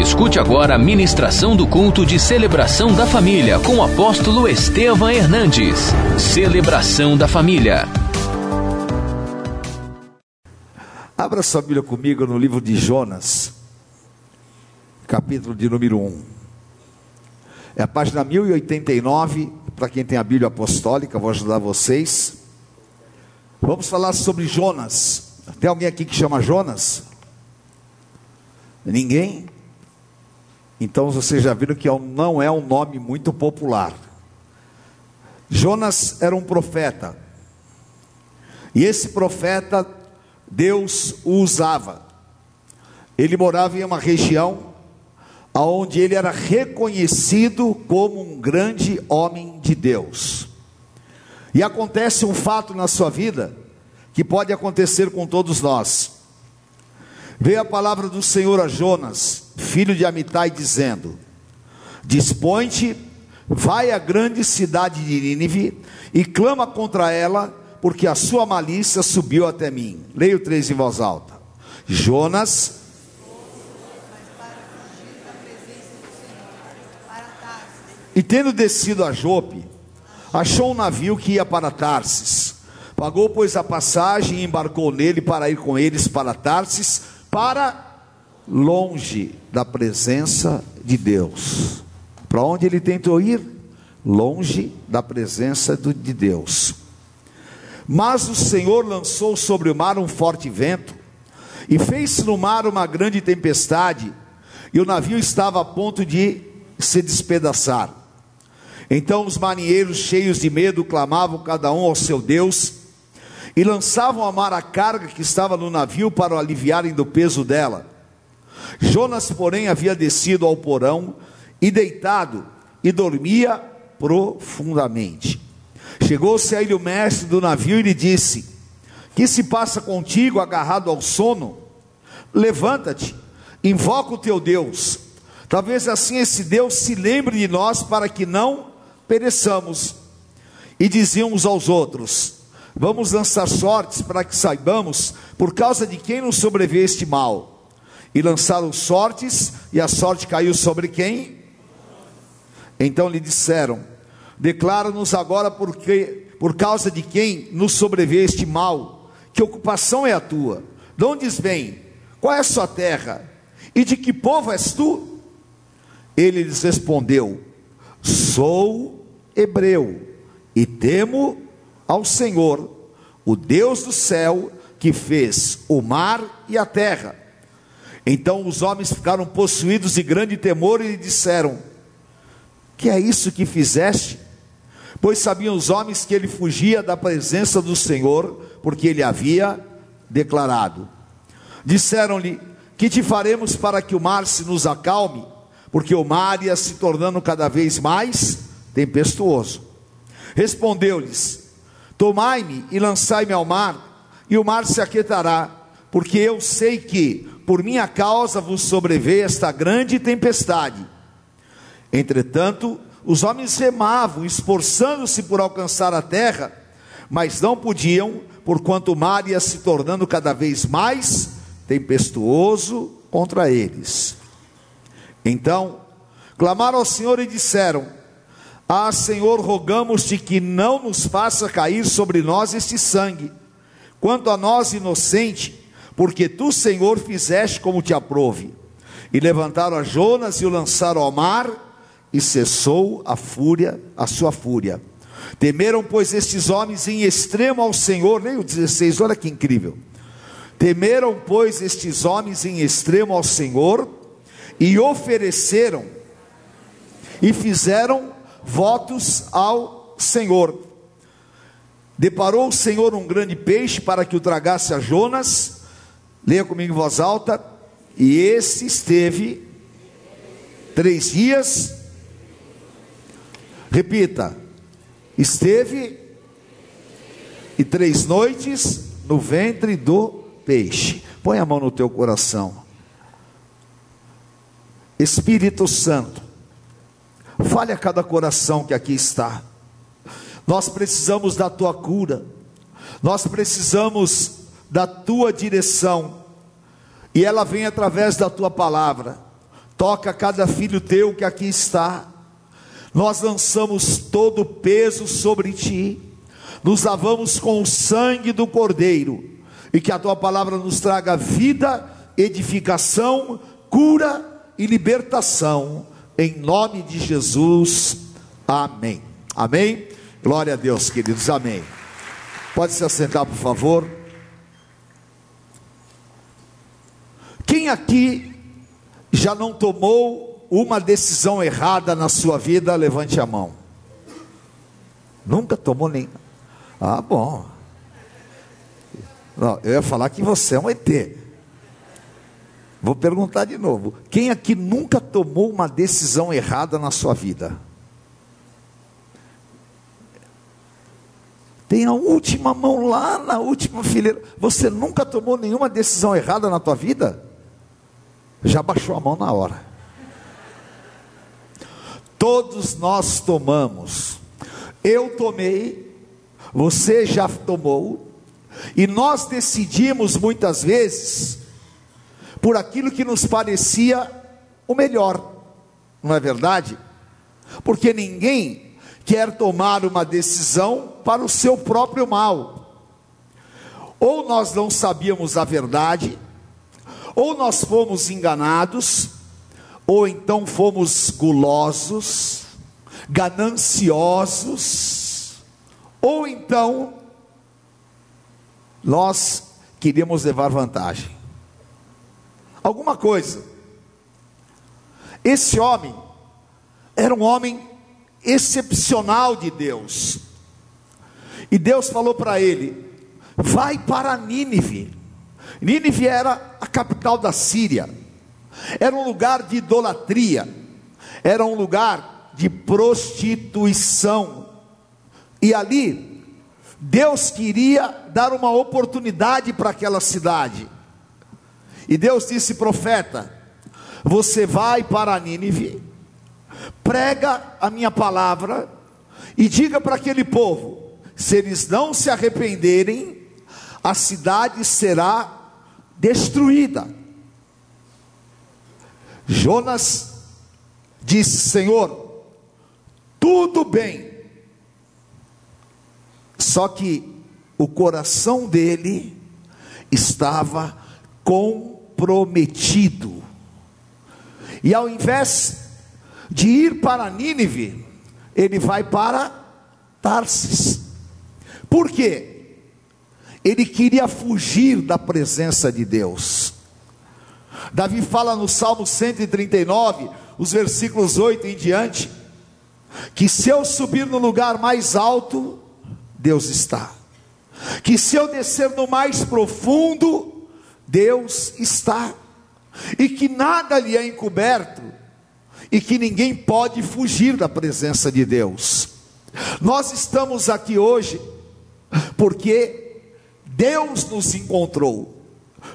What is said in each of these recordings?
Escute agora a ministração do culto de celebração da família com o apóstolo Estevam Hernandes. Celebração da família. Abra sua Bíblia comigo no livro de Jonas, capítulo de número 1. É a página 1089, para quem tem a Bíblia apostólica, vou ajudar vocês. Vamos falar sobre Jonas. Tem alguém aqui que chama Jonas? Ninguém? Então vocês já viram que é não é um nome muito popular. Jonas era um profeta. E esse profeta, Deus o usava. Ele morava em uma região onde ele era reconhecido como um grande homem de Deus. E acontece um fato na sua vida que pode acontecer com todos nós. Veio a palavra do Senhor a Jonas, filho de Amitai, dizendo: Dispõe-te, vai à grande cidade de Nínive e clama contra ela, porque a sua malícia subiu até mim. Leio três em voz alta. Jonas. E tendo descido a Jope, achou um navio que ia para Tarsis. Pagou, pois, a passagem e embarcou nele para ir com eles para Tarsis para longe da presença de Deus. Para onde ele tentou ir? Longe da presença de Deus. Mas o Senhor lançou sobre o mar um forte vento, e fez no mar uma grande tempestade, e o navio estava a ponto de se despedaçar. Então os marinheiros, cheios de medo, clamavam cada um ao seu Deus, e lançavam a mar a carga que estava no navio para o aliviarem do peso dela. Jonas, porém, havia descido ao porão e deitado e dormia profundamente. Chegou-se a ele o mestre do navio e lhe disse: Que se passa contigo agarrado ao sono? Levanta-te, invoca o teu Deus. Talvez assim esse Deus se lembre de nós para que não pereçamos. E diziam uns aos outros: Vamos lançar sortes para que saibamos por causa de quem nos sobreveio este mal. E lançaram sortes, e a sorte caiu sobre quem? Então lhe disseram: Declara-nos agora porque, por causa de quem nos sobreveio este mal. Que ocupação é a tua? De onde vem? Qual é a sua terra? E de que povo és tu? Ele lhes respondeu: Sou hebreu e temo ao Senhor, o Deus do céu, que fez o mar e a terra. Então os homens ficaram possuídos de grande temor e lhe disseram: Que é isso que fizeste? Pois sabiam os homens que ele fugia da presença do Senhor, porque ele havia declarado. Disseram-lhe: Que te faremos para que o mar se nos acalme? Porque o mar ia se tornando cada vez mais tempestuoso. Respondeu-lhes: Tomai-me e lançai-me ao mar, e o mar se aquietará, porque eu sei que, por minha causa, vos sobreveio esta grande tempestade. Entretanto, os homens remavam, esforçando-se por alcançar a terra, mas não podiam, porquanto o mar ia se tornando cada vez mais tempestuoso contra eles. Então, clamaram ao Senhor e disseram: ah, Senhor, rogamos-te que não nos faça cair sobre nós este sangue, quanto a nós inocente, porque tu, Senhor, fizeste como te aprove. E levantaram a Jonas e o lançaram ao mar, e cessou a fúria, a sua fúria. Temeram, pois, estes homens em extremo ao Senhor, nem o 16, olha que incrível. Temeram, pois, estes homens em extremo ao Senhor, e ofereceram, e fizeram votos ao Senhor. Deparou o Senhor um grande peixe para que o tragasse a Jonas. Leia comigo em voz alta. E esse esteve três dias. Repita. Esteve e três noites no ventre do peixe. Põe a mão no teu coração. Espírito Santo, Fale a cada coração que aqui está. Nós precisamos da tua cura. Nós precisamos da tua direção. E ela vem através da tua palavra. Toca cada filho teu que aqui está. Nós lançamos todo o peso sobre ti, nos lavamos com o sangue do Cordeiro, e que a tua palavra nos traga vida, edificação, cura e libertação, em nome de Jesus. Amém. Amém. Glória a Deus, queridos. Amém. Pode se assentar, por favor. Quem aqui já não tomou uma decisão errada na sua vida? Levante a mão. Nunca tomou nem. Ah, bom. Não, eu ia falar que você é um ET. Vou perguntar de novo. Quem aqui nunca tomou uma decisão errada na sua vida? Tem a última mão lá na última fileira. Você nunca tomou nenhuma decisão errada na tua vida? Já baixou a mão na hora. Todos nós tomamos. Eu tomei, você já tomou, e nós decidimos muitas vezes por aquilo que nos parecia o melhor, não é verdade? Porque ninguém quer tomar uma decisão para o seu próprio mal. Ou nós não sabíamos a verdade, ou nós fomos enganados, ou então fomos gulosos, gananciosos, ou então nós queríamos levar vantagem. Alguma coisa. Esse homem era um homem excepcional de Deus. E Deus falou para ele: vai para Nínive. Nínive era a capital da Síria, era um lugar de idolatria, era um lugar de prostituição. E ali, Deus queria dar uma oportunidade para aquela cidade. E Deus disse: profeta, você vai para Nínive prega a minha palavra e diga para aquele povo: se eles não se arrependerem, a cidade será destruída. Jonas disse: Senhor, tudo bem, só que o coração dele estava comprometido, e ao invés de ir para Nínive, ele vai para Tarsis. Por quê? Ele queria fugir da presença de Deus. Davi fala no Salmo 139, os versículos 8 em diante, que se eu subir no lugar mais alto, Deus está. Que se eu descer no mais profundo, Deus está. E que nada lhe é encoberto e que ninguém pode fugir da presença de Deus. Nós estamos aqui hoje porque Deus nos encontrou,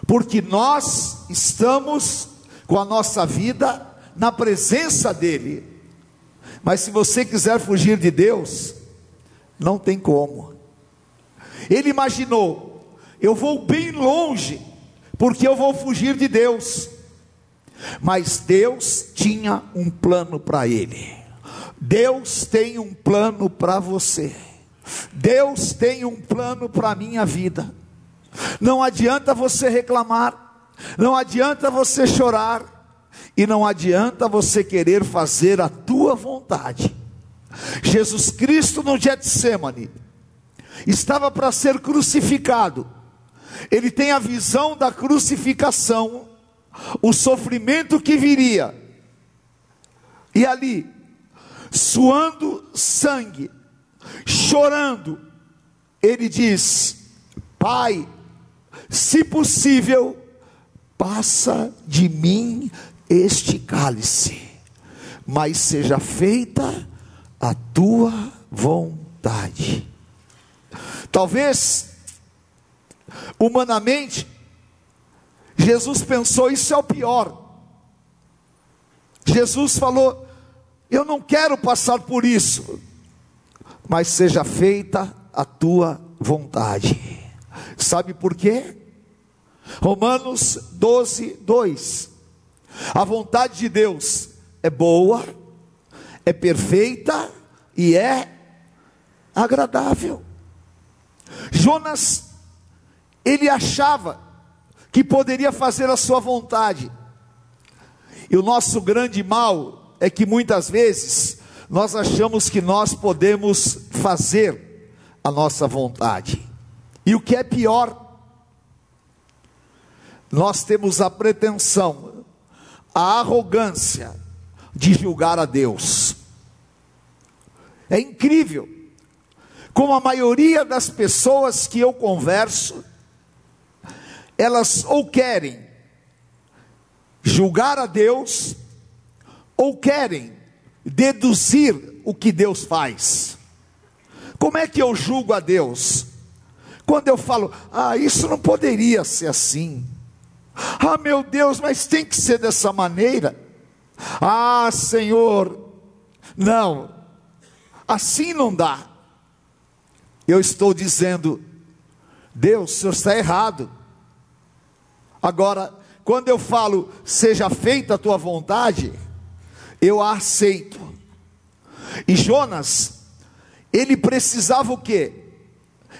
porque nós estamos com a nossa vida na presença dEle. Mas se você quiser fugir de Deus, não tem como. Ele imaginou: eu vou bem longe, porque eu vou fugir de Deus. Mas Deus tinha um plano para ele. Deus tem um plano para você. Deus tem um plano para a minha vida. Não adianta você reclamar, não adianta você chorar, e não adianta você querer fazer a tua vontade. Jesus Cristo no Getsemane estava para ser crucificado. Ele tem a visão da crucificação o sofrimento que viria, e ali, suando sangue, chorando, ele diz: Pai, se possível, passa de mim este cálice, mas seja feita a tua vontade. Talvez, humanamente, Jesus pensou: isso é o pior. Jesus falou: eu não quero passar por isso, mas seja feita a tua vontade. Sabe por quê? Romanos 12, 2. A vontade de Deus é boa, é perfeita e é agradável. Jonas, ele achava que poderia fazer a sua vontade, e o nosso grande mal é que muitas vezes nós achamos que nós podemos fazer a nossa vontade, e o que é pior, nós temos a pretensão, a arrogância de julgar a Deus. É incrível como a maioria das pessoas que eu converso, elas ou querem julgar a Deus, ou querem deduzir o que Deus faz. Como é que eu julgo a Deus? Quando eu falo, ah, isso não poderia ser assim. Ah, meu Deus, mas tem que ser dessa maneira. Ah, Senhor, não, assim não dá. Eu estou dizendo, Deus, o senhor está errado. Agora, quando eu falo, seja feita a tua vontade, eu a aceito. E Jonas, ele precisava o quê?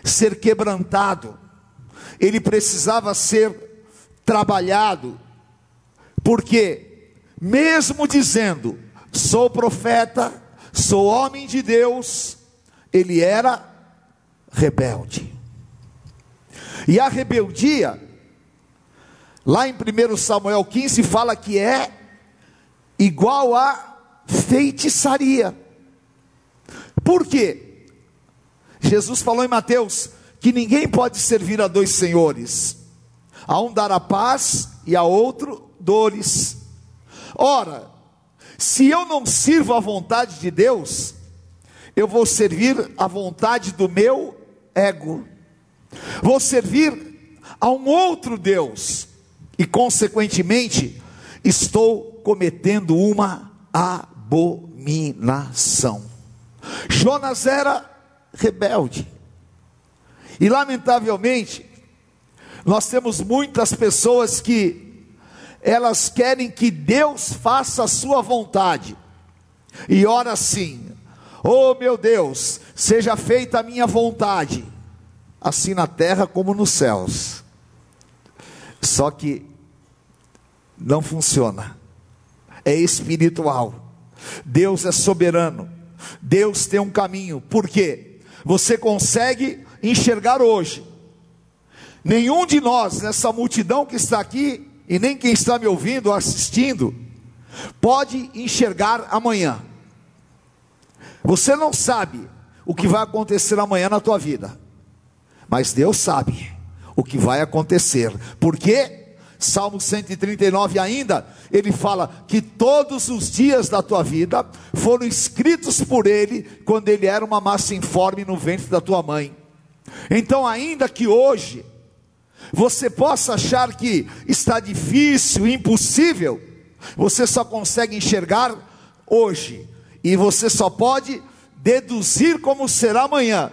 Ser quebrantado, ele precisava ser trabalhado, porque, mesmo dizendo, sou profeta, sou homem de Deus, ele era rebelde. E a rebeldia, lá em 1 Samuel 15, fala que é igual a feitiçaria. Por quê? Jesus falou em Mateus que ninguém pode servir a dois senhores, a um dar a paz e a outro dores. Ora, se eu não sirvo a vontade de Deus, eu vou servir a vontade do meu ego. Vou servir a um outro Deus e, consequentemente, estou cometendo uma abominação. Jonas era rebelde. E lamentavelmente, nós temos muitas pessoas que elas querem que Deus faça a sua vontade. E ora assim: Oh meu Deus, seja feita a minha vontade, assim na terra como nos céus. Só que não funciona, é espiritual. Deus é soberano, Deus tem um caminho, por quê? Você consegue enxergar hoje. Nenhum de nós, nessa multidão que está aqui, e nem quem está me ouvindo ou assistindo, pode enxergar amanhã. Você não sabe o que vai acontecer amanhã na tua vida, mas Deus sabe o que vai acontecer, porque Salmo 139 ainda, ele fala que todos os dias da tua vida foram escritos por ele quando ele era uma massa informe no ventre da tua mãe. Então, ainda que hoje você possa achar que está difícil, impossível, você só consegue enxergar hoje e você só pode deduzir como será amanhã.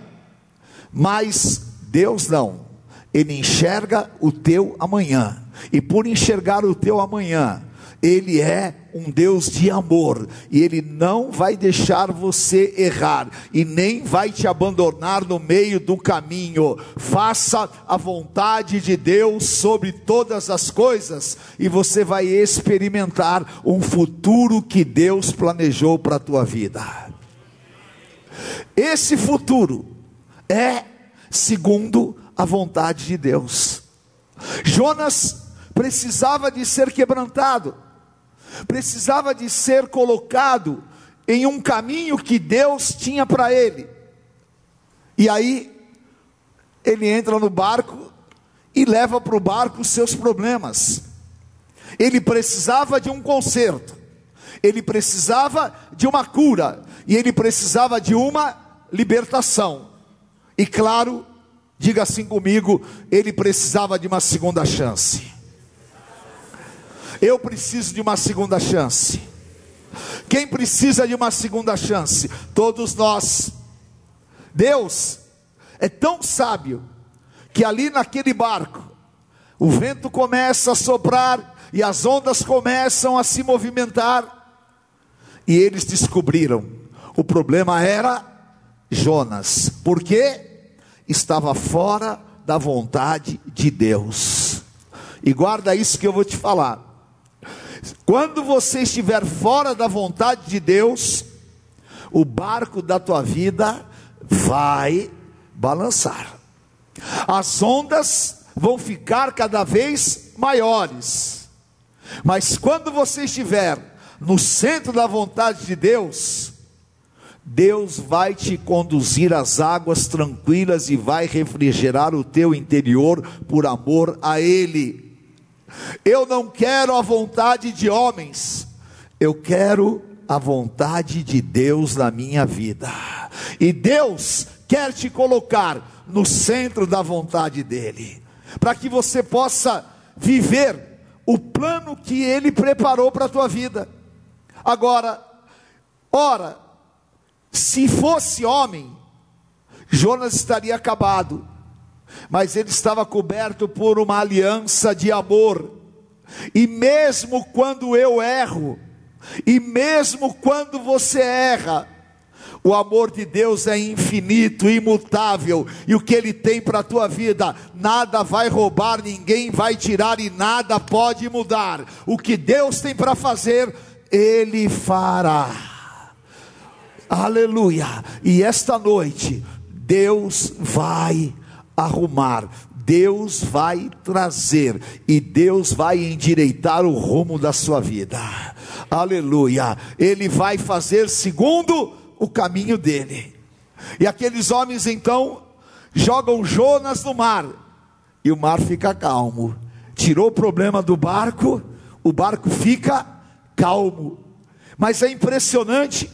Mas Deus não. Ele enxerga o teu amanhã. E por enxergar o teu amanhã, ele é um Deus de amor e Ele não vai deixar você errar e nem vai te abandonar no meio do caminho. Faça a vontade de Deus sobre todas as coisas e você vai experimentar um futuro que Deus planejou para a tua vida. Esse futuro é segundo a vontade de Deus. Jonas precisava de ser quebrantado precisava de ser colocado em um caminho que Deus tinha para ele. E aí, ele entra no barco e leva para o barco os seus problemas. Ele precisava de um conserto, ele precisava de uma cura, e ele precisava de uma libertação. E claro, diga assim comigo, ele precisava de uma segunda chance. Eu preciso de uma segunda chance. Quem precisa de uma segunda chance? Todos nós. Deus é tão sábio que ali naquele barco, o vento começa a soprar e as ondas começam a se movimentar. E eles descobriram: o problema era Jonas, porque estava fora da vontade de Deus. E guarda isso que eu vou te falar. Quando você estiver fora da vontade de Deus, o barco da tua vida vai balançar. As ondas vão ficar cada vez maiores. Mas quando você estiver no centro da vontade de Deus, Deus vai te conduzir às águas tranquilas e vai refrigerar o teu interior por amor a Ele. Eu não quero a vontade de homens, eu quero a vontade de Deus na minha vida. E Deus quer te colocar no centro da vontade dEle, para que você possa viver o plano que Ele preparou para a tua vida. Agora, ora, se fosse homem, Jonas estaria acabado, mas ele estava coberto por uma aliança de amor, e mesmo quando eu erro, e mesmo quando você erra, o amor de Deus é infinito, imutável, e o que Ele tem para a tua vida, nada vai roubar, ninguém vai tirar e nada pode mudar. O que Deus tem para fazer, Ele fará. Aleluia! E esta noite, Deus vai arrumar, Deus vai trazer e Deus vai endireitar o rumo da sua vida. Aleluia! Ele vai fazer segundo o caminho dele. E aqueles homens então jogam Jonas no mar e o mar fica calmo. Tirou o problema do barco, o barco fica calmo. Mas é impressionante,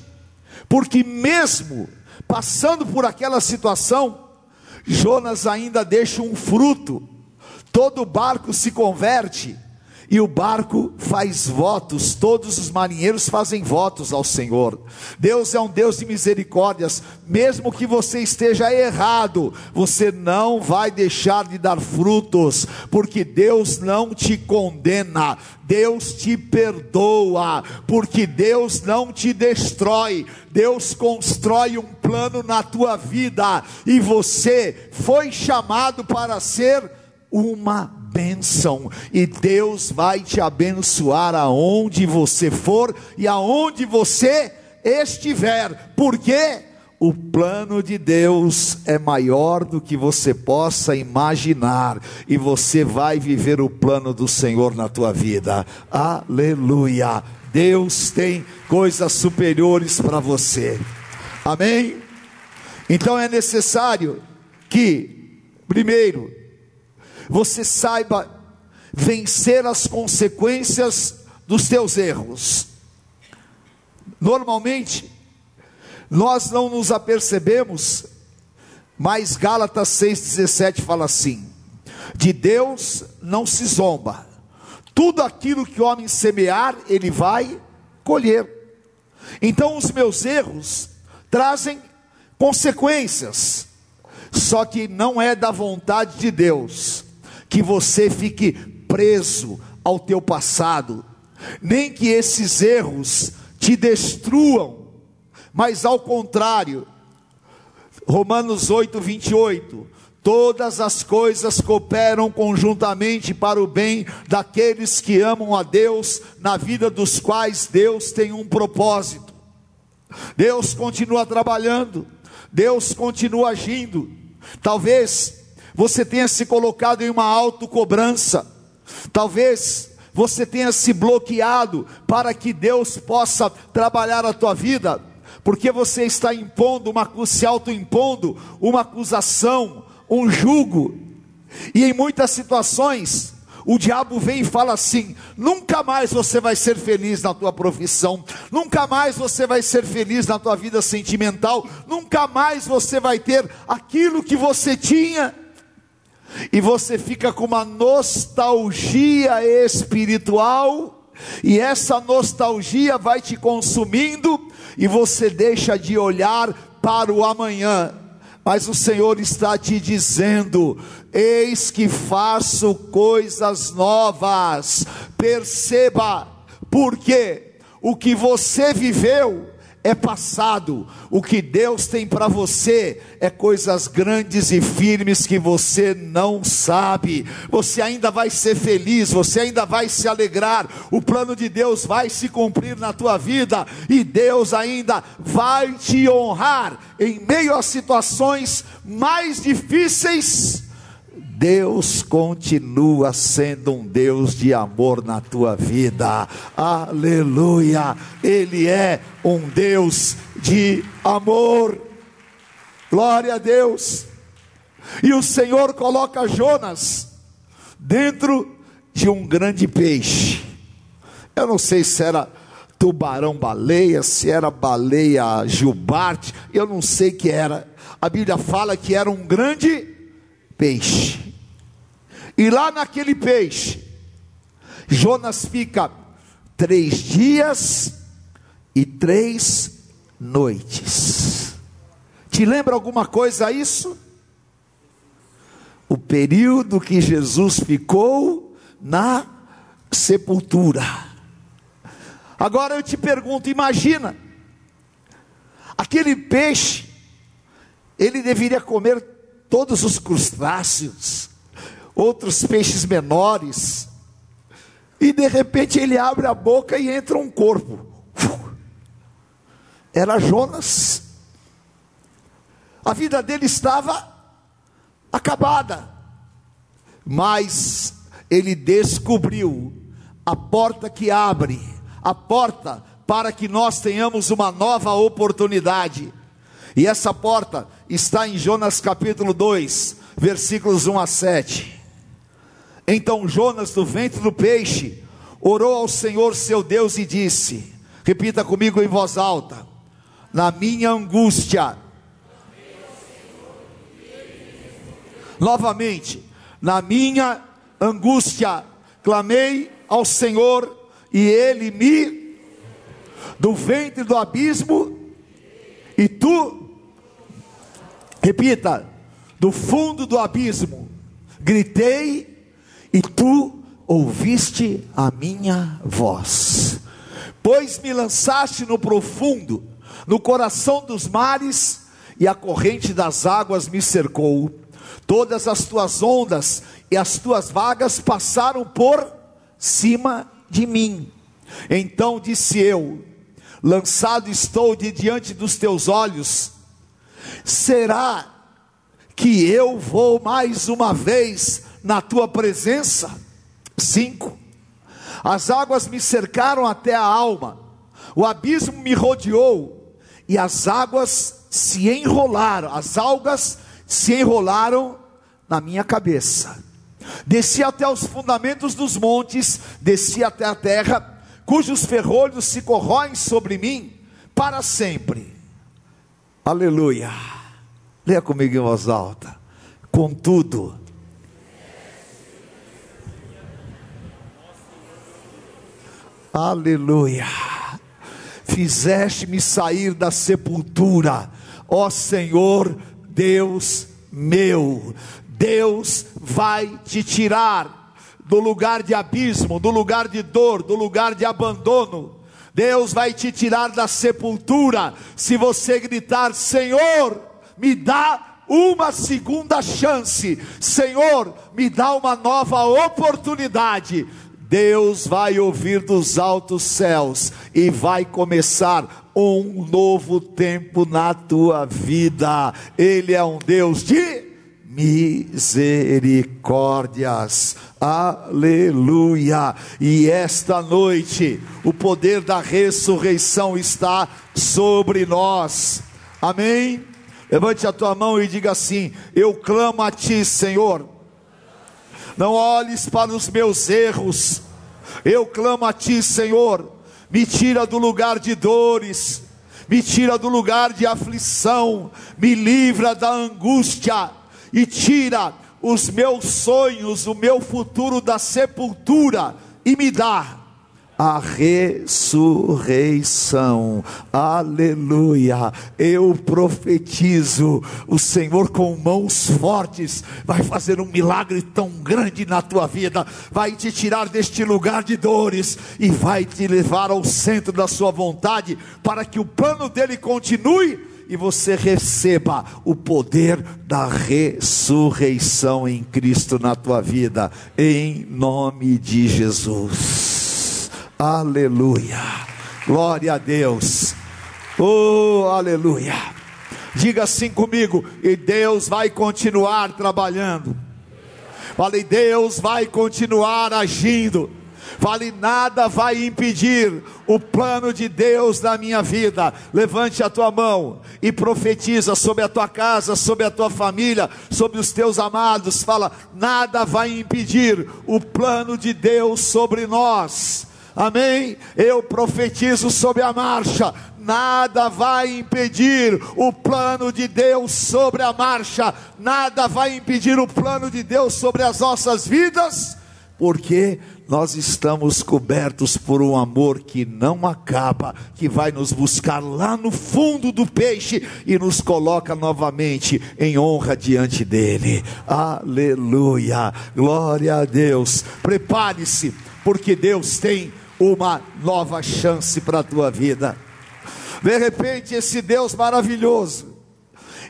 porque mesmo passando por aquela situação, Jonas ainda deixa um fruto. Todo barco se converte e o barco faz votos, todos os marinheiros fazem votos ao Senhor. Deus é um Deus de misericórdias, mesmo que você esteja errado, você não vai deixar de dar frutos, porque Deus não te condena, Deus te perdoa, porque Deus não te destrói, Deus constrói um plano na tua vida, e você foi chamado para ser uma bênção, e Deus vai te abençoar aonde você for e aonde você estiver, porque o plano de Deus é maior do que você possa imaginar, e você vai viver o plano do Senhor na tua vida. Aleluia! Deus tem coisas superiores para você. Amém? Então é necessário que, primeiro, você saiba vencer as consequências dos teus erros. Normalmente, nós não nos apercebemos, mas Gálatas 6,17 fala assim: de Deus não se zomba, tudo aquilo que o homem semear, ele vai colher. Então, os meus erros trazem consequências, só que não é da vontade de Deus que você fique preso ao teu passado, nem que esses erros te destruam, mas ao contrário, Romanos 8, 28. Todas as coisas cooperam conjuntamente para o bem daqueles que amam a Deus, na vida dos quais Deus tem um propósito. Deus continua trabalhando, Deus continua agindo. Talvez você tenha se colocado em uma autocobrança, talvez você tenha se bloqueado para que Deus possa trabalhar a tua vida, porque você está impondo, uma, se autoimpondo uma acusação, um jugo, e em muitas situações, o diabo vem e fala assim: nunca mais você vai ser feliz na tua profissão, nunca mais você vai ser feliz na tua vida sentimental, nunca mais você vai ter aquilo que você tinha e você fica com uma nostalgia espiritual, e essa nostalgia vai te consumindo, e você deixa de olhar para o amanhã. Mas o Senhor está te dizendo: eis que faço coisas novas. Perceba, porque o que você viveu é passado. O que Deus tem para você é coisas grandes e firmes que você não sabe. Você ainda vai ser feliz, você ainda vai se alegrar. O plano de Deus vai se cumprir na tua vida e Deus ainda vai te honrar em meio a situações mais difíceis Deus continua sendo um Deus de amor na tua vida. Aleluia! Ele é um Deus de amor. Glória a Deus. E o Senhor coloca Jonas dentro de um grande peixe. Eu não sei se era tubarão-baleia, se era baleia jubarte, eu não sei que era. A Bíblia fala que era um grande peixe. E lá naquele peixe, Jonas fica três dias e três noites. Te lembra alguma coisa isso? O período que Jesus ficou na sepultura. Agora eu te pergunto, imagina, aquele peixe, ele deveria comer todos os crustáceos, outros peixes menores, e de repente ele abre a boca e entra um corpo. Era Jonas. A vida dele estava acabada, mas ele descobriu a porta que abre, a porta para que nós tenhamos uma nova oportunidade. E essa porta está em Jonas capítulo 2, versículos 1 a 7. Então Jonas, do ventre do peixe, orou ao Senhor seu Deus e disse: Repita comigo em voz alta: Na minha angústia. Novamente, na minha angústia, clamei ao Senhor e ele me do ventre do abismo e tu repita, do fundo do abismo, gritei e tu ouviste a minha voz. Pois me lançaste no profundo, no coração dos mares, e a corrente das águas me cercou. Todas as tuas ondas e as tuas vagas passaram por cima de mim. Então disse eu: Lançado estou de diante dos teus olhos. Será que eu vou mais uma vez na tua presença. Cinco. As águas me cercaram até a alma, o abismo me rodeou, e as águas se enrolaram, as algas se enrolaram na minha cabeça. Desci até os fundamentos dos montes, desci até a terra, cujos ferrolhos se corroem sobre mim para sempre. Aleluia. Leia comigo em voz alta. Contudo, Aleluia. Fizeste-me sair da sepultura, ó Senhor, Deus meu. Deus vai te tirar do lugar de abismo, do lugar de dor, do lugar de abandono. Deus vai te tirar da sepultura se você gritar: Senhor, me dá uma segunda chance. Senhor, me dá uma nova oportunidade. Deus vai ouvir dos altos céus e vai começar um novo tempo na tua vida. Ele é um Deus de misericórdias. Aleluia! E esta noite o poder da ressurreição está sobre nós. Amém? Levante a tua mão e diga assim: Eu clamo a ti, Senhor não olhes para os meus erros, eu clamo a Ti, Senhor, me tira do lugar de dores, me tira do lugar de aflição, me livra da angústia. E tira os meus sonhos, o meu futuro da sepultura. E me dá a ressurreição. Aleluia. Eu profetizo, o Senhor com mãos fortes vai fazer um milagre tão grande na tua vida, vai te tirar deste lugar de dores e vai te levar ao centro da sua vontade para que o plano dele continue e você receba o poder da ressurreição em Cristo na tua vida, em nome de Jesus. Aleluia. Glória a Deus. Oh, aleluia. Diga assim comigo, e Deus vai continuar trabalhando. Falei, Deus vai continuar agindo. Fale, nada vai impedir o plano de Deus na minha vida. Levante a tua mão e profetiza sobre a tua casa, sobre a tua família, sobre os teus amados. Fala, nada vai impedir o plano de Deus sobre nós. Amém? Eu profetizo sobre a marcha. Nada vai impedir o plano de Deus sobre a marcha. Nada vai impedir o plano de Deus sobre as nossas vidas, porque nós estamos cobertos por um amor que não acaba, que vai nos buscar lá no fundo do peixe e nos coloca novamente em honra diante dele. Aleluia, glória a Deus. Prepare-se, porque Deus tem uma nova chance para a tua vida. De repente, esse Deus maravilhoso,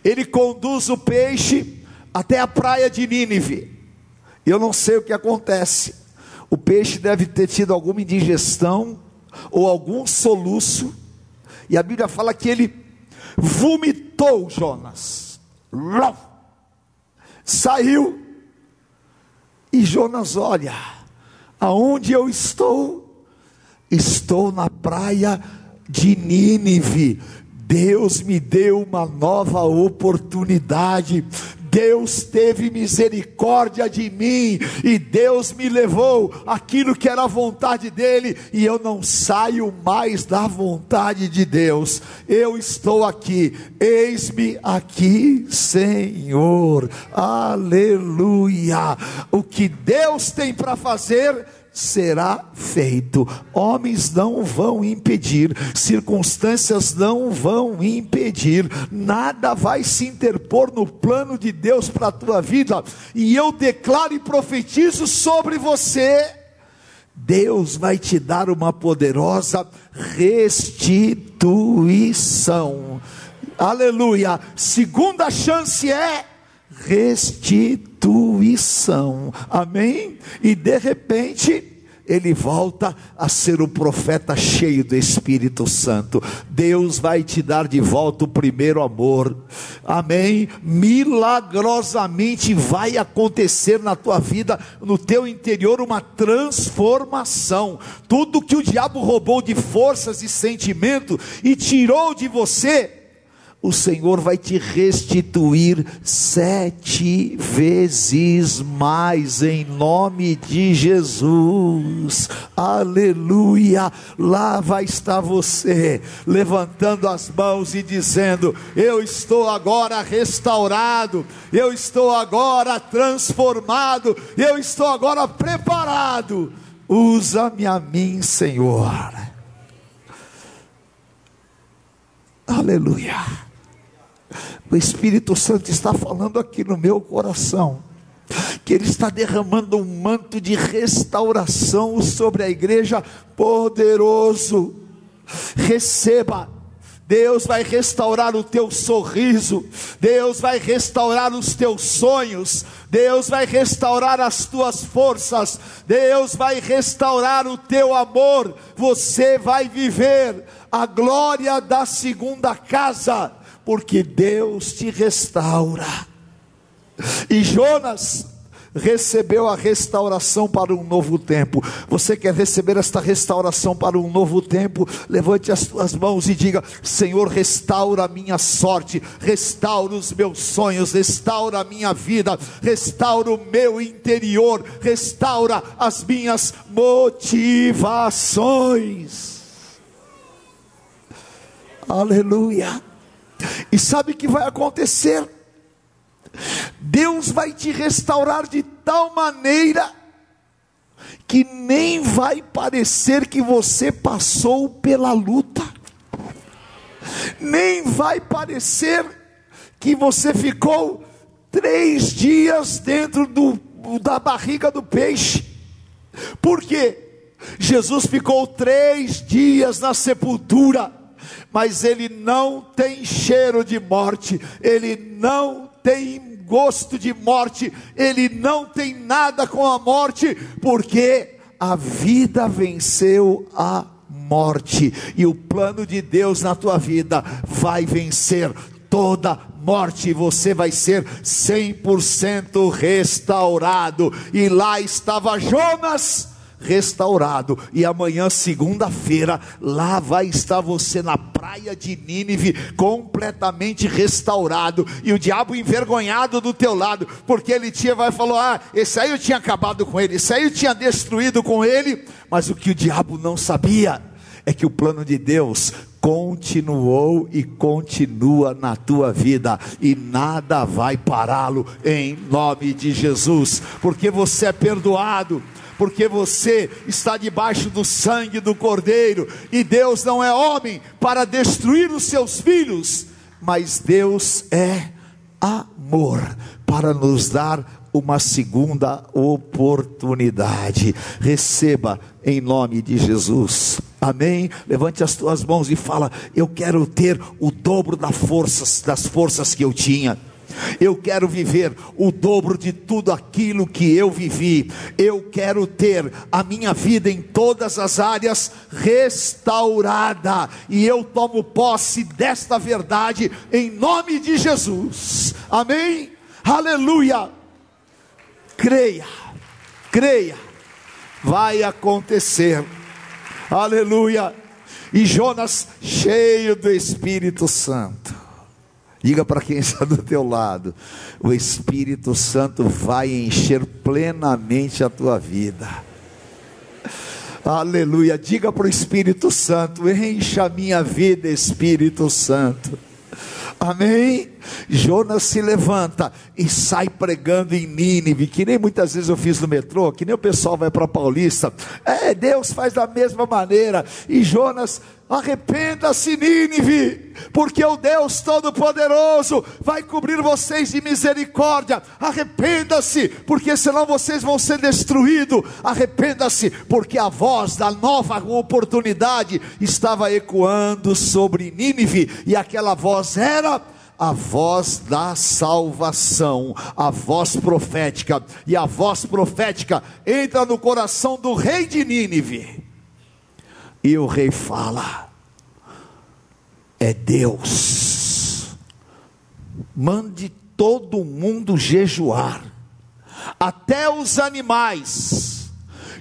ele conduz o peixe até a praia de Nínive. Eu não sei o que acontece o peixe deve ter tido alguma indigestão ou algum soluço, e a Bíblia fala que ele vomitou Jonas. Saiu, e Jonas olha, aonde eu estou? Estou na praia de Nínive. Deus me deu uma nova oportunidade. Deus teve misericórdia de mim e Deus me levou aquilo que era a vontade dele e eu não saio mais da vontade de Deus. Eu estou aqui, eis-me aqui, Senhor. Aleluia. O que Deus tem para fazer será feito. Homens não vão impedir, circunstâncias não vão impedir, nada vai se interpor no plano de Deus para a tua vida. E eu declaro e profetizo sobre você. Deus vai te dar uma poderosa restituição. Aleluia. Segunda chance é restituição. Amém? E de repente, ele volta a ser o profeta cheio do Espírito Santo. Deus vai te dar de volta o primeiro amor. Amém? Milagrosamente vai acontecer na tua vida, no teu interior, uma transformação. Tudo que o diabo roubou de forças e sentimento e tirou de você, o Senhor vai te restituir sete vezes mais, em nome de Jesus. Aleluia! Lá vai estar você, levantando as mãos e dizendo: Eu estou agora restaurado, eu estou agora transformado, eu estou agora preparado. Usa-me a mim, Senhor. Aleluia. O Espírito Santo está falando aqui no meu coração, que Ele está derramando um manto de restauração sobre a igreja poderoso. Receba. Deus vai restaurar o teu sorriso, Deus vai restaurar os teus sonhos, Deus vai restaurar as tuas forças, Deus vai restaurar o teu amor. Você vai viver a glória da segunda casa porque Deus te restaura. E Jonas recebeu a restauração para um novo tempo. Você quer receber esta restauração para um novo tempo? Levante as tuas mãos e diga: Senhor, restaura a minha sorte, restaura os meus sonhos, restaura a minha vida, restaura o meu interior, restaura as minhas motivações. Aleluia. E sabe o que vai acontecer? Deus vai te restaurar de tal maneira que nem vai parecer que você passou pela luta, nem vai parecer que você ficou três dias dentro do, da barriga do peixe, por quê? Jesus ficou três dias na sepultura, mas ele não tem cheiro de morte, ele não tem gosto de morte, ele não tem nada com a morte, porque a vida venceu a morte, e o plano de Deus na tua vida vai vencer. Toda morte, você vai ser 100% restaurado. E lá estava Jonas restaurado. E amanhã, segunda-feira, lá vai estar você na praia de Nínive, completamente restaurado. E o diabo envergonhado do teu lado, porque ele tinha, vai falou: Ah, esse aí eu tinha acabado com ele, esse aí eu tinha destruído com ele. Mas o que o diabo não sabia é que o plano de Deus continuou e continua na tua vida, e nada vai pará-lo em nome de Jesus, porque você é perdoado, porque você está debaixo do sangue do Cordeiro, e Deus não é homem para destruir os seus filhos, mas Deus é amor para nos dar uma segunda oportunidade. Receba em nome de Jesus. Amém. Levante as tuas mãos e fala: Eu quero ter o dobro das forças, das forças que eu tinha. Eu quero viver o dobro de tudo aquilo que eu vivi. Eu quero ter a minha vida em todas as áreas restaurada. E eu tomo posse desta verdade em nome de Jesus. Amém? Aleluia. Creia, creia, vai acontecer. Aleluia. E Jonas, cheio do Espírito Santo, Diga para quem está do teu lado: o Espírito Santo vai encher plenamente a tua vida. Aleluia. Diga para o Espírito Santo: encha a minha vida, Espírito Santo. Amém? Jonas se levanta e sai pregando em Nínive, que nem muitas vezes eu fiz no metrô, que nem o pessoal vai para Paulista. É, Deus faz da mesma maneira. E Jonas Arrependa-se, Nínive, porque o Deus Todo-Poderoso vai cobrir vocês de misericórdia. Arrependa-se, porque senão vocês vão ser destruídos. Arrependa-se, porque a voz da nova oportunidade estava ecoando sobre Nínive, e aquela voz era a voz da salvação, a voz profética, e a voz profética entra no coração do rei de Nínive e o rei fala: É Deus. Mande todo mundo jejuar, até os animais,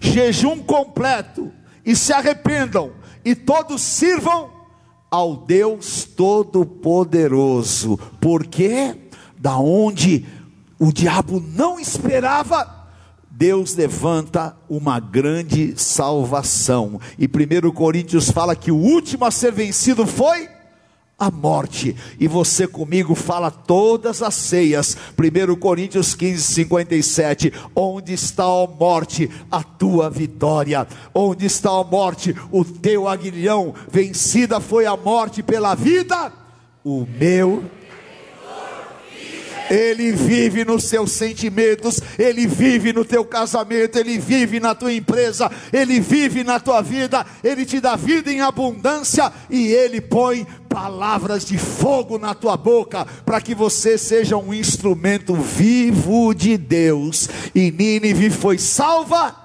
jejum completo, e se arrependam, e todos sirvam ao Deus Todo-Poderoso, porque da onde o diabo não esperava, Deus levanta uma grande salvação. E 1 Coríntios fala que o último a ser vencido foi a morte. E você comigo fala todas as ceias. 1 Coríntios 15, 57. Onde está a morte, a tua vitória? Onde está a morte, o teu aguilhão? Vencida foi a morte pela vida, o meu ele vive nos seus sentimentos, Ele vive no teu casamento, Ele vive na tua empresa, Ele vive na tua vida, Ele te dá vida em abundância e Ele põe palavras de fogo na tua boca, para que você seja um instrumento vivo de Deus. E Nínive foi salva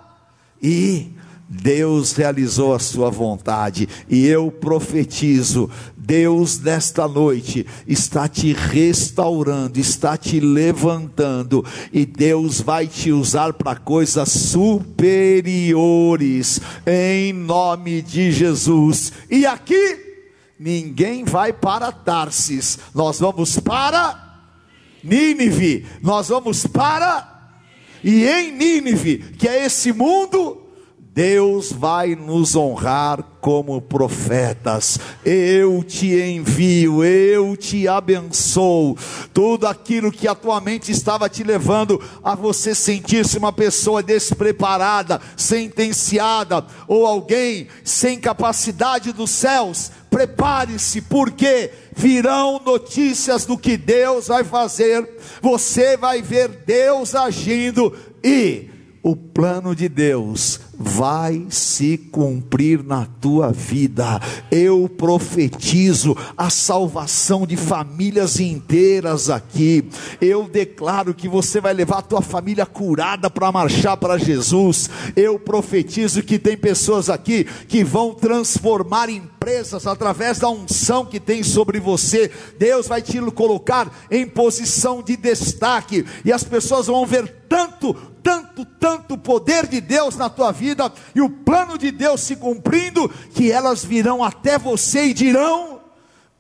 e Deus realizou a sua vontade, e eu profetizo: Deus, nesta noite, está te restaurando, está te levantando, e Deus vai te usar para coisas superiores, em nome de Jesus. E aqui, ninguém vai para Tarsis, nós vamos para Nínive, nós vamos para. E em Nínive, que é esse mundo, Deus vai nos honrar como profetas. Eu te envio, eu te abençoo. Tudo aquilo que atualmente estava te levando a você sentir-se uma pessoa despreparada, sentenciada, ou alguém sem capacidade dos céus, prepare-se, porque virão notícias do que Deus vai fazer, você vai ver Deus agindo e o plano de Deus vai se cumprir na tua vida. Eu profetizo a salvação de famílias inteiras aqui. Eu declaro que você vai levar a tua família curada para marchar para Jesus. Eu profetizo que tem pessoas aqui que vão transformar empresas através da unção que tem sobre você. Deus vai te colocar em posição de destaque e as pessoas vão ver tanto tanto, tanto poder de Deus na tua vida e o plano de Deus se cumprindo, que elas virão até você e dirão: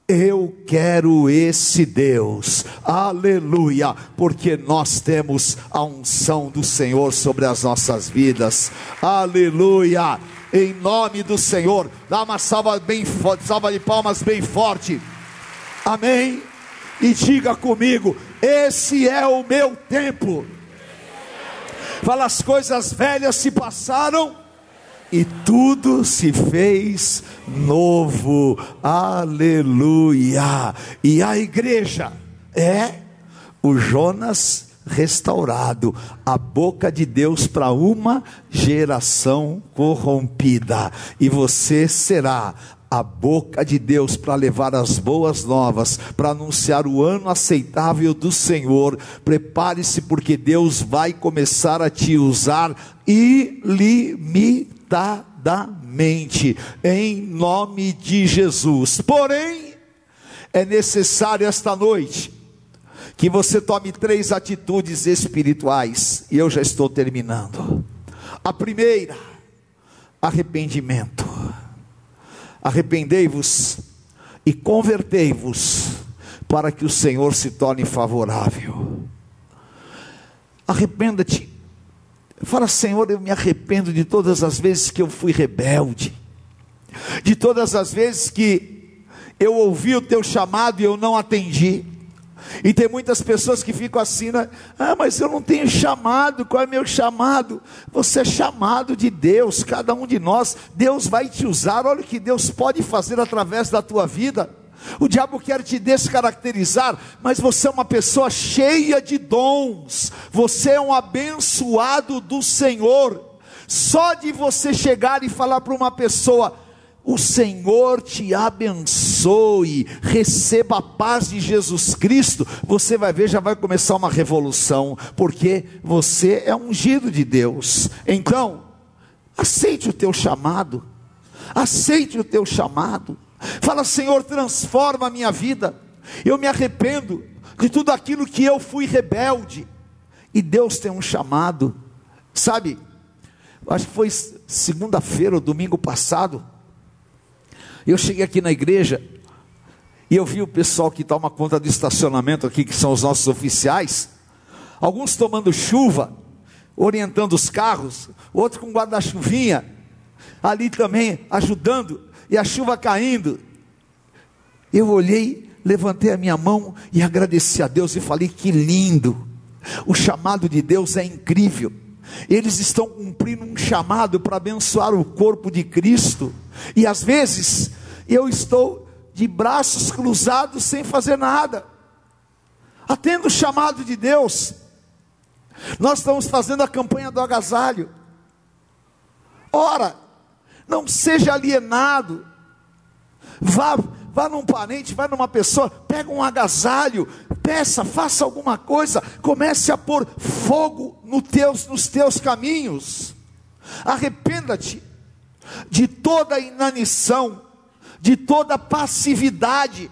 eu quero esse Deus, aleluia, porque nós temos a unção do Senhor sobre as nossas vidas, aleluia, em nome do Senhor, dá uma salva bem salva de palmas bem forte, amém, e diga comigo: esse é o meu tempo, Fala, as coisas velhas se passaram e tudo se fez novo. Aleluia. E a igreja é o Jonas restaurado, a boca de Deus para uma geração corrompida, e você será a boca de Deus para levar as boas novas, para anunciar o ano aceitável do Senhor. Prepare-se, porque Deus vai começar a te usar ilimitadamente, em nome de Jesus. Porém, é necessário esta noite que você tome três atitudes espirituais, e eu já estou terminando. A primeira, arrependimento Arrependei-vos e convertei-vos, para que o Senhor se torne favorável. Arrependa-te. Fala, Senhor, eu me arrependo de todas as vezes que eu fui rebelde, de todas as vezes que eu ouvi o teu chamado e eu não atendi. E tem muitas pessoas que ficam assim, né? Ah, mas eu não tenho chamado, qual é meu chamado? Você é chamado de Deus, cada um de nós, Deus vai te usar, olha o que Deus pode fazer através da tua vida. O diabo quer te descaracterizar, mas você é uma pessoa cheia de dons, você é um abençoado do Senhor. Só de você chegar e falar para uma pessoa, o Senhor te abençoe, receba a paz de Jesus Cristo. Você vai ver, já vai começar uma revolução, porque você é ungido de Deus. Então, aceite o teu chamado, aceite o teu chamado. Fala, Senhor, transforma a minha vida. Eu me arrependo de tudo aquilo que eu fui rebelde. E Deus tem um chamado, sabe? Acho que foi segunda-feira ou domingo passado eu cheguei aqui na igreja e eu vi o pessoal que toma conta do estacionamento aqui, que são os nossos oficiais, alguns tomando chuva, orientando os carros, outros com guarda-chuvinha, ali também ajudando, e a chuva caindo. Eu olhei, levantei a minha mão e agradeci a Deus e falei: que lindo, o chamado de Deus é incrível. Eles estão cumprindo um chamado para abençoar o corpo de Cristo. E às vezes eu estou de braços cruzados sem fazer nada. Atendo o chamado de Deus. Nós estamos fazendo a campanha do agasalho. Ora, não seja alienado. Vá, vá num parente, vá numa pessoa, pega um agasalho, peça, faça alguma coisa, comece a pôr fogo no teus, nos teus caminhos. Arrependa-te de toda inanição, de toda passividade.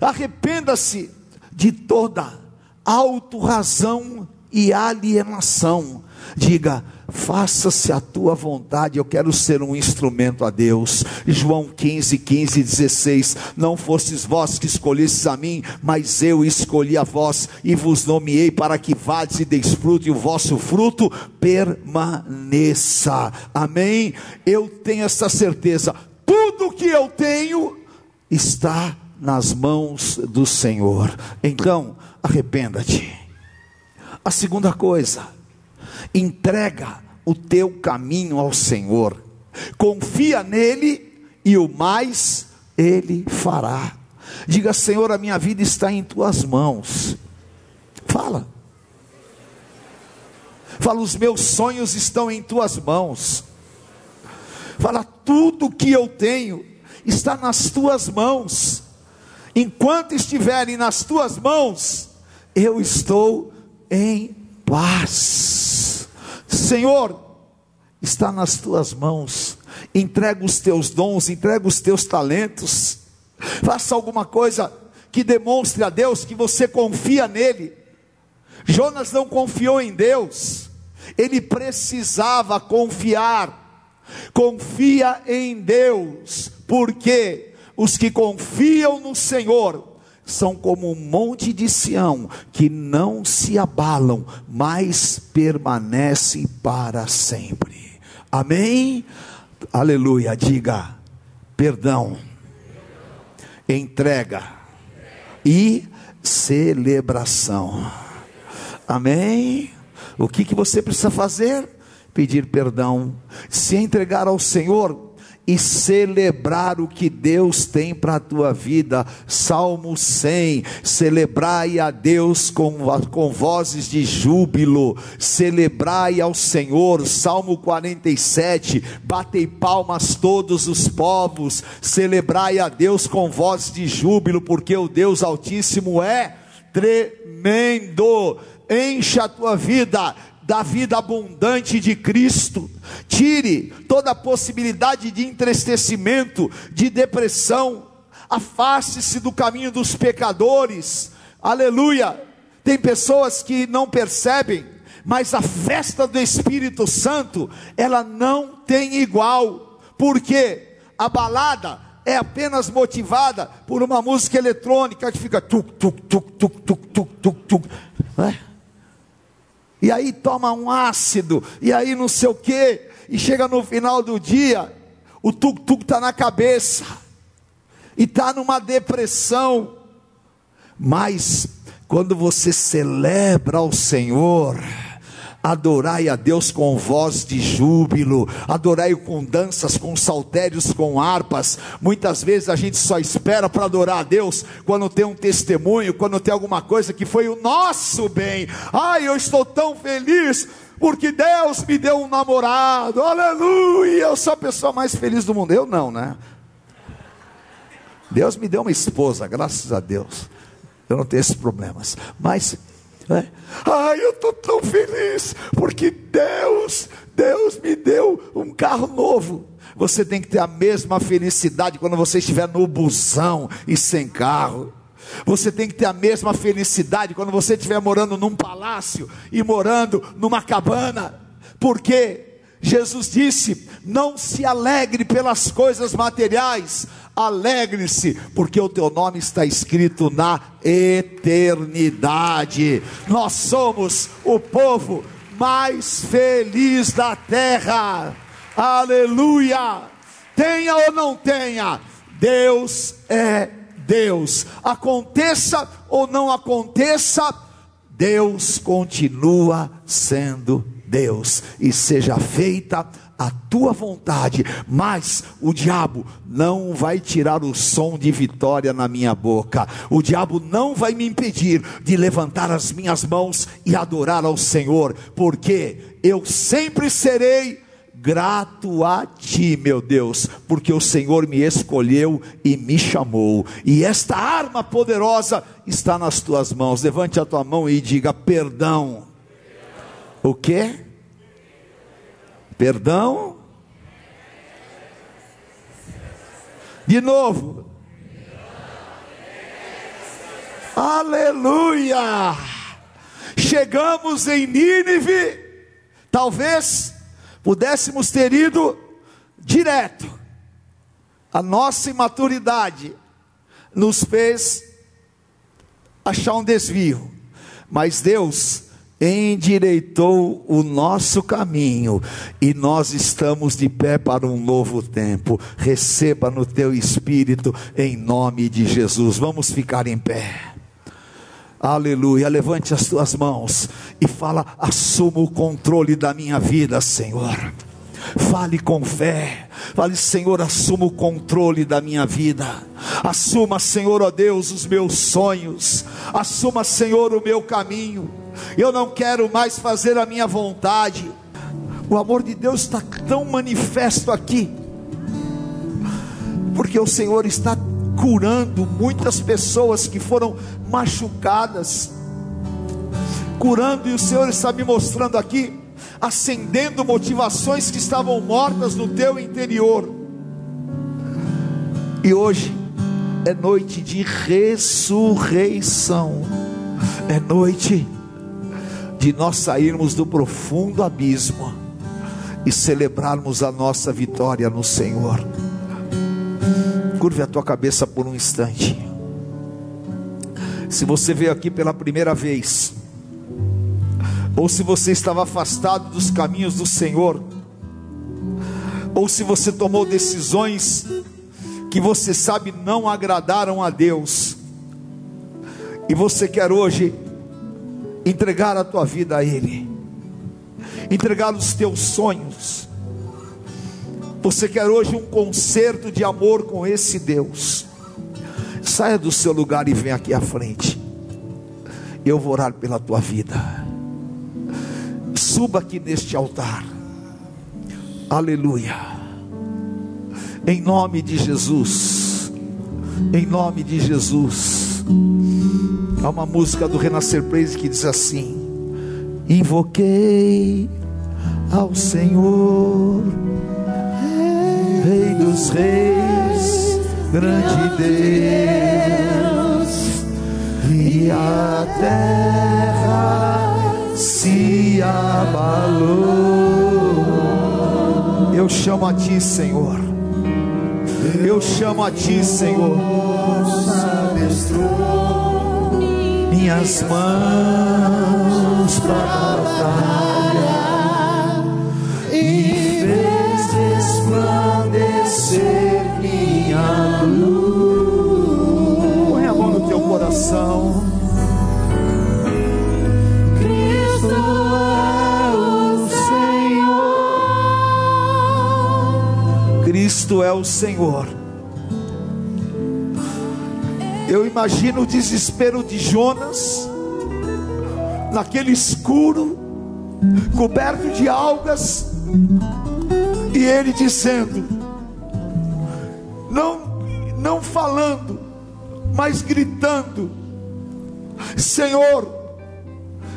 Arrependa-se de toda autorrazão e alienação. Diga, faça-se a tua vontade, eu quero ser um instrumento a Deus. João 15, 15, 16: Não fostes vós que escolhestes a mim, mas eu escolhi a vós e vos nomeei para que vades e deis fruto, e o vosso fruto permaneça. Amém? Eu tenho essa certeza, tudo que eu tenho está nas mãos do Senhor. Então, arrependa-te. A segunda coisa, entrega o teu caminho ao Senhor, confia nele e o mais ele fará. Diga, Senhor, a minha vida está em tuas mãos. Fala. Fala, os meus sonhos estão em tuas mãos. Fala, tudo que eu tenho está nas tuas mãos. Enquanto estiverem nas tuas mãos, eu estou em paz. Senhor, está nas tuas mãos. Entrega os teus dons, entrega os teus talentos. Faça alguma coisa que demonstre a Deus que você confia nele. Jonas não confiou em Deus, ele precisava confiar. Confia em Deus, porque os que confiam no Senhor são como um monte de Sião, que não se abalam, mas permanecem para sempre. Amém? Aleluia. Diga perdão, entrega e celebração. Amém? O que, que você precisa fazer? Pedir perdão, se entregar ao Senhor e celebrar o que Deus tem para a tua vida. Salmo 100: celebrai a Deus com, com vozes de júbilo, celebrai ao Senhor. Salmo 47: batei palmas todos os povos, celebrai a Deus com vozes de júbilo, porque o Deus Altíssimo é tremendo. Encha a tua vida da vida abundante de Cristo, tire toda a possibilidade de entristecimento, de depressão, afaste-se do caminho dos pecadores, aleluia. Tem pessoas que não percebem, mas a festa do Espírito Santo, ela não tem igual, porque a balada é apenas motivada por uma música eletrônica que fica tuk tuk tuk tuk tuk tuk tuk. Não é? E aí toma um ácido, e aí não sei o que, e chega no final do dia, o tuk-tuk está na cabeça, e está numa depressão, mas quando você celebra o Senhor, adorai a Deus com voz de júbilo, adorai com danças, com saltérios, com harpas. Muitas vezes a gente só espera para adorar a Deus quando tem um testemunho, quando tem alguma coisa que foi o nosso bem. Ai, eu estou tão feliz porque Deus me deu um namorado, aleluia, eu sou a pessoa mais feliz do mundo. Eu não, né? Deus me deu uma esposa, graças a Deus. Eu não tenho esses problemas. Mas né? Ai, eu estou tão feliz, porque Deus, Deus me deu um carro novo. Você tem que ter a mesma felicidade quando você estiver no busão e sem carro. Você tem que ter a mesma felicidade quando você estiver morando num palácio e morando numa cabana. Porque Jesus disse: Não se alegre pelas coisas materiais, alegre-se, porque o teu nome está escrito na eternidade. Nós somos o povo mais feliz da terra. Aleluia! Tenha ou não tenha, Deus é Deus. Aconteça ou não aconteça, Deus continua sendo Deus. E seja feita a tua vontade, mas o diabo não vai tirar o som de vitória na minha boca, o diabo não vai me impedir de levantar as minhas mãos e adorar ao Senhor, porque eu sempre serei grato a ti, meu Deus, porque o Senhor me escolheu e me chamou, e esta arma poderosa está nas tuas mãos. Levante a tua mão e diga: perdão. O que? Perdão. De novo. Aleluia! chegamos em Nínive, talvez pudéssemos ter ido direto. A nossa imaturidade nos fez achar um desvio, mas Deus endireitou o nosso caminho e nós estamos de pé para um novo tempo. Receba no teu espírito em nome de Jesus. Vamos ficar em pé. Aleluia. Levante as tuas mãos e fala: assuma o controle da minha vida, Senhor. Fale com fé. Fale, Senhor, assuma o controle da minha vida. Assuma, Senhor, ó Deus, os meus sonhos. Assuma, Senhor, o meu caminho. Eu não quero mais fazer a minha vontade. O amor de Deus está tão manifesto aqui. Porque o Senhor está curando muitas pessoas que foram machucadas. Curando, e o Senhor está me mostrando aqui acendendo motivações que estavam mortas no teu interior. E hoje é noite de ressurreição, é noite de nós sairmos do profundo abismo e celebrarmos a nossa vitória no Senhor. Curve a tua cabeça por um instante. Se você veio aqui pela primeira vez, ou se você estava afastado dos caminhos do Senhor, ou se você tomou decisões que você sabe não agradaram a Deus, e você quer hoje entregar a tua vida a Ele, entregar os teus sonhos, você quer hoje um concerto de amor com esse Deus, saia do seu lugar e vem aqui à frente, eu vou orar pela tua vida suba aqui neste altar. Aleluia. Em nome de Jesus. Em nome de Jesus. Há uma música do Renascer Praise que diz assim: Invoquei ao Senhor, Rei dos Reis, grande Deus, e a terra se abalou. Eu chamo a Ti, Senhor. Eu chamo a Ti, Senhor. Minhas mãos para batalha e fez resplandecer minha luz. Põe a mão no teu coração. Cristo é o Senhor. Eu imagino o desespero de Jonas, naquele escuro, coberto de algas, e ele dizendo, não, não falando, mas gritando: Senhor,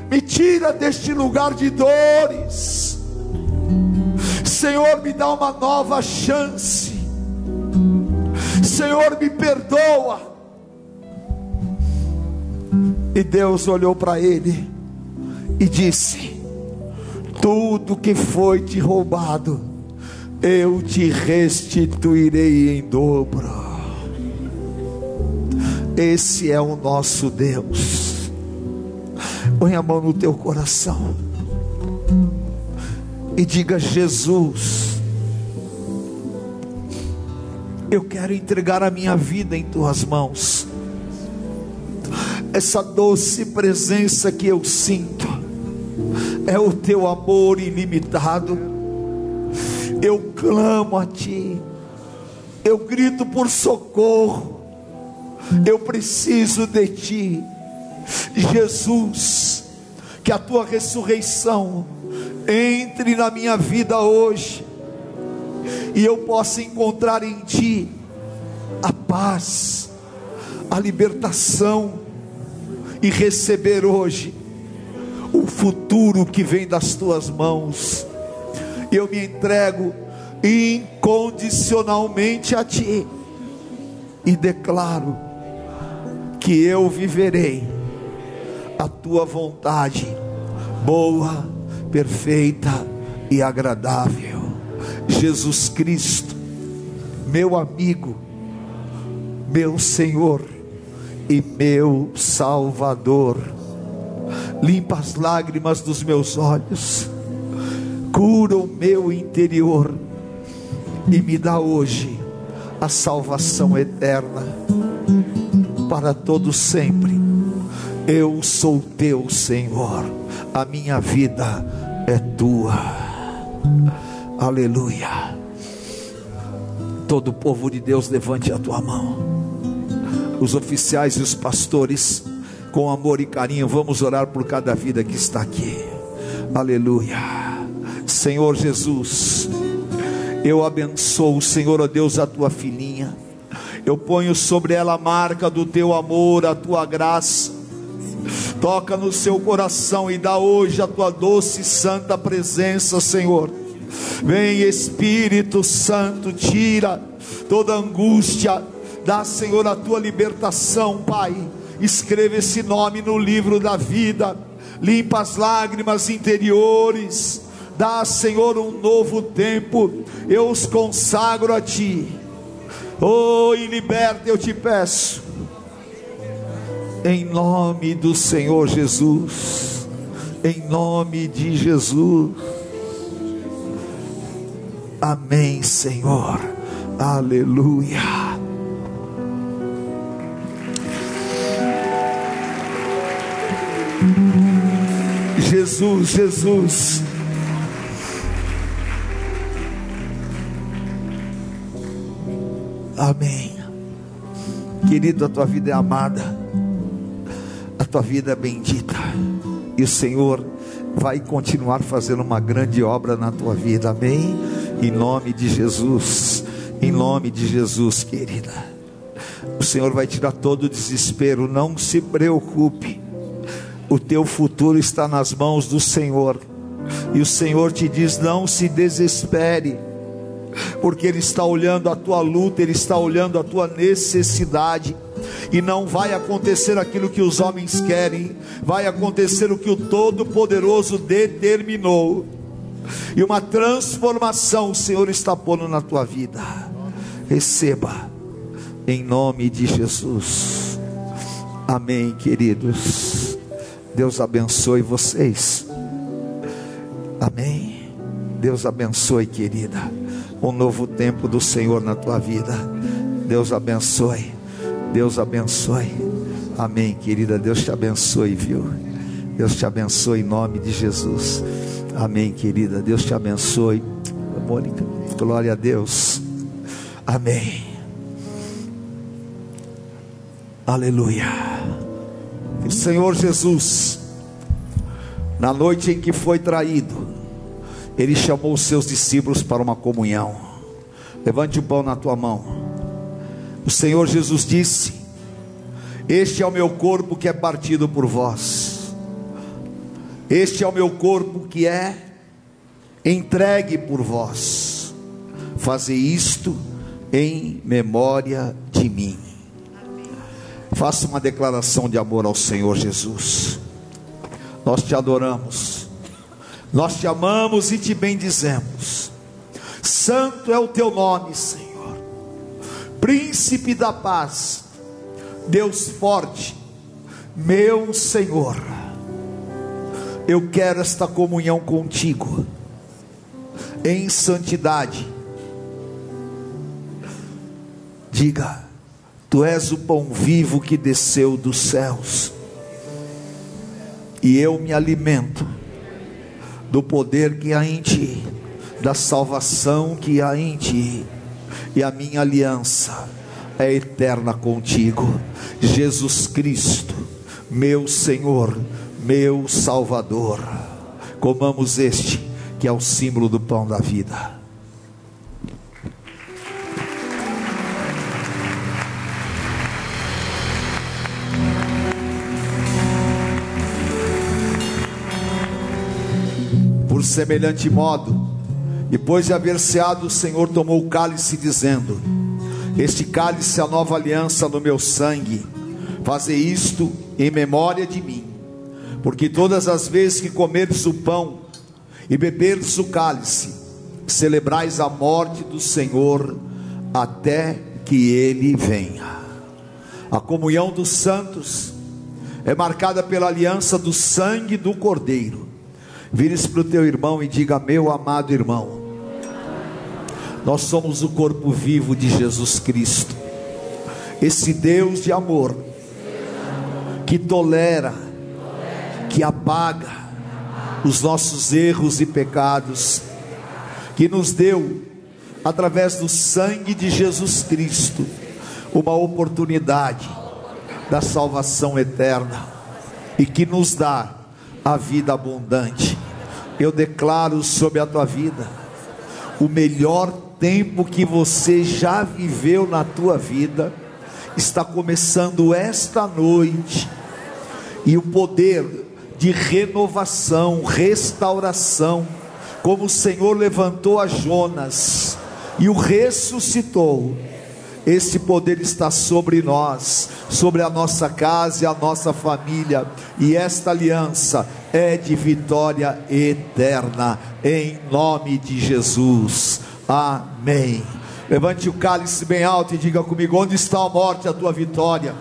me tira deste lugar de dores Senhor, me dá uma nova chance. Senhor, me perdoa. E Deus olhou para ele e disse: Tudo que foi te roubado, eu te restituirei em dobro. Esse é o nosso Deus. Põe a mão no teu coração e diga: Jesus, eu quero entregar a minha vida em tuas mãos. Essa doce presença que eu sinto é o teu amor ilimitado. Eu clamo a ti, eu grito por socorro, eu preciso de ti, Jesus, que a tua ressurreição entre na minha vida hoje e eu possa encontrar em Ti a paz, a libertação e receber hoje o futuro que vem das Tuas mãos. Eu me entrego incondicionalmente a Ti e declaro que eu viverei a Tua vontade boa, perfeita e agradável. Jesus Cristo, meu amigo, meu Senhor e meu Salvador. Limpa as lágrimas dos meus olhos, cura o meu interior e me dá hoje a salvação eterna para todo sempre. Eu sou teu Senhor, a minha vida é tua. Aleluia. Todo o povo de Deus, levante a tua mão. Os oficiais e os pastores, com amor e carinho, vamos orar por cada vida que está aqui. Aleluia. Senhor Jesus, eu abençoo, Senhor, ó Deus, a tua filhinha. Eu ponho sobre ela a marca do teu amor, a tua graça. Toca no seu coração e dá hoje a tua doce e santa presença, Senhor. Vem Espírito Santo, tira toda angústia, dá, Senhor, a tua libertação, Pai. Escreva esse nome no livro da vida, limpa as lágrimas interiores Dá, Senhor, um novo tempo. Eu os consagro a Ti. Oh, e liberta, eu te peço. Em nome do Senhor Jesus. Em nome de Jesus. Amém, Senhor. Aleluia. Jesus, Jesus. Amém. Querido, a tua vida é amada, tua vida é bendita, e o Senhor vai continuar fazendo uma grande obra na tua vida, amém? Em nome de Jesus, em nome de Jesus, querida. O Senhor vai tirar todo o desespero, não se preocupe, o teu futuro está nas mãos do Senhor, e o Senhor te diz: não se desespere. Porque Ele está olhando a tua luta, Ele está olhando a tua necessidade, e não vai acontecer aquilo que os homens querem, vai acontecer o que o Todo-Poderoso determinou, e uma transformação o Senhor está pondo na tua vida. Receba, em nome de Jesus. Amém, queridos. Deus abençoe vocês. Amém. Deus abençoe, querida um novo tempo do Senhor na tua vida. Deus abençoe. Deus abençoe. Amém, querida. Deus te abençoe, viu? Deus te abençoe em nome de Jesus. Amém, querida. Deus te abençoe. Mônica, glória a Deus. Amém. Aleluia. O Senhor Jesus, na noite em que foi traído, ele chamou os seus discípulos para uma comunhão. Levante o pão na tua mão. O Senhor Jesus disse: Este é o meu corpo que é partido por vós. Este é o meu corpo que é entregue por vós. Faze isto em memória de mim. Faça uma declaração de amor ao Senhor Jesus. Nós te adoramos. Nós te amamos e te bendizemos. Santo é o teu nome, Senhor. Príncipe da paz, Deus forte, meu Senhor. Eu quero esta comunhão contigo, em santidade. Diga, Tu és o pão vivo que desceu dos céus, e eu me alimento do poder que há em ti, da salvação que há em ti, e a minha aliança é eterna contigo, Jesus Cristo, meu Senhor, meu Salvador. Comamos este, que é o símbolo do pão da vida. Por semelhante modo, depois de haver ceado, o Senhor tomou o cálice, dizendo: Este cálice é a nova aliança no meu sangue, fazer isto em memória de mim. porque todas as vezes que comerdes o pão e beberdes o cálice, celebrais a morte do Senhor até que ele venha. A comunhão dos santos é marcada pela aliança do sangue do Cordeiro. Vire-se para o teu irmão e diga: Meu amado irmão, nós somos o corpo vivo de Jesus Cristo, esse Deus de amor, que tolera, que apaga os nossos erros e pecados, que nos deu, através do sangue de Jesus Cristo, uma oportunidade da salvação eterna e que nos dá a vida abundante. Eu declaro sobre a tua vida o melhor tempo que você já viveu na tua vida está começando esta noite e o poder de renovação, restauração, como o Senhor levantou a Jonas e o ressuscitou esse poder está sobre nós, sobre a nossa casa e a nossa família, e esta aliança é de vitória eterna, em nome de Jesus. Amém. Levante o cálice bem alto e diga comigo: onde está a morte, a tua vitória?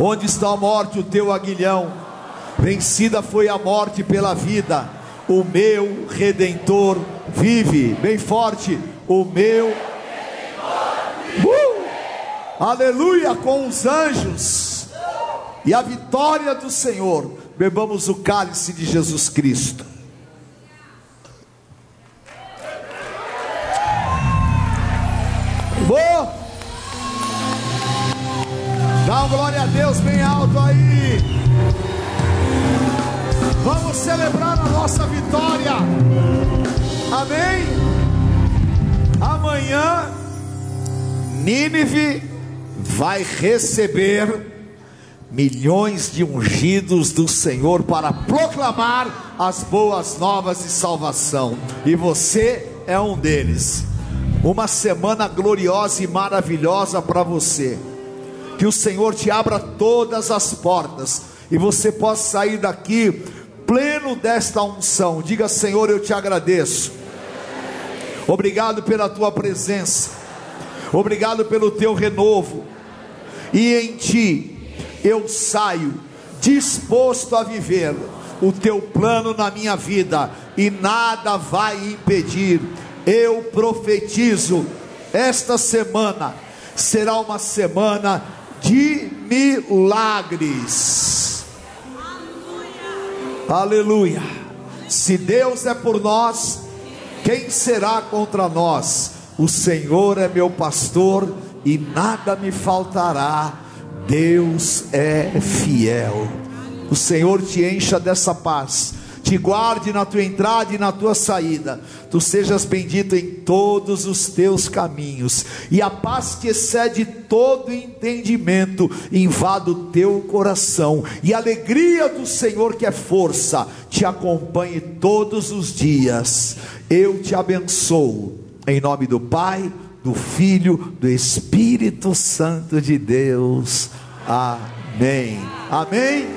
Onde está a morte, o teu aguilhão? Vencida foi a morte pela vida, o meu redentor vive, bem forte, o meu aleluia, com os anjos e a vitória do Senhor. Bebamos o cálice de Jesus Cristo. Dá uma glória a Deus bem alto aí. Vamos celebrar a nossa vitória. Amém. Amanhã, Nínive vai receber milhões de ungidos do Senhor para proclamar as boas novas de salvação, e você é um deles. Uma semana gloriosa e maravilhosa para você. Que o Senhor te abra todas as portas e você possa sair daqui pleno desta unção. Diga, Senhor, eu te agradeço. Obrigado pela tua presença. Obrigado pelo teu renovo e em ti eu saio disposto a viver o teu plano na minha vida e nada vai impedir. Eu profetizo, esta semana será uma semana de milagres. Aleluia. Aleluia. Se Deus é por nós, quem será contra nós? O Senhor é meu pastor e nada me faltará. Deus é fiel. O Senhor te encha dessa paz, te guarde na tua entrada e na tua saída. Tu sejas bendito em todos os teus caminhos, e a paz que excede todo entendimento invada o teu coração, e a alegria do Senhor, que é força, te acompanhe todos os dias. Eu te abençoo, em nome do Pai do Filho, do Espírito Santo de Deus. Amém. Amém.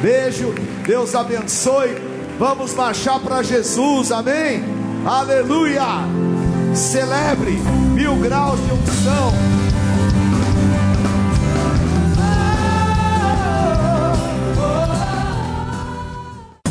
Beijo. Deus abençoe. Vamos marchar para Jesus. Amém. Aleluia. Celebre mil graus de unção.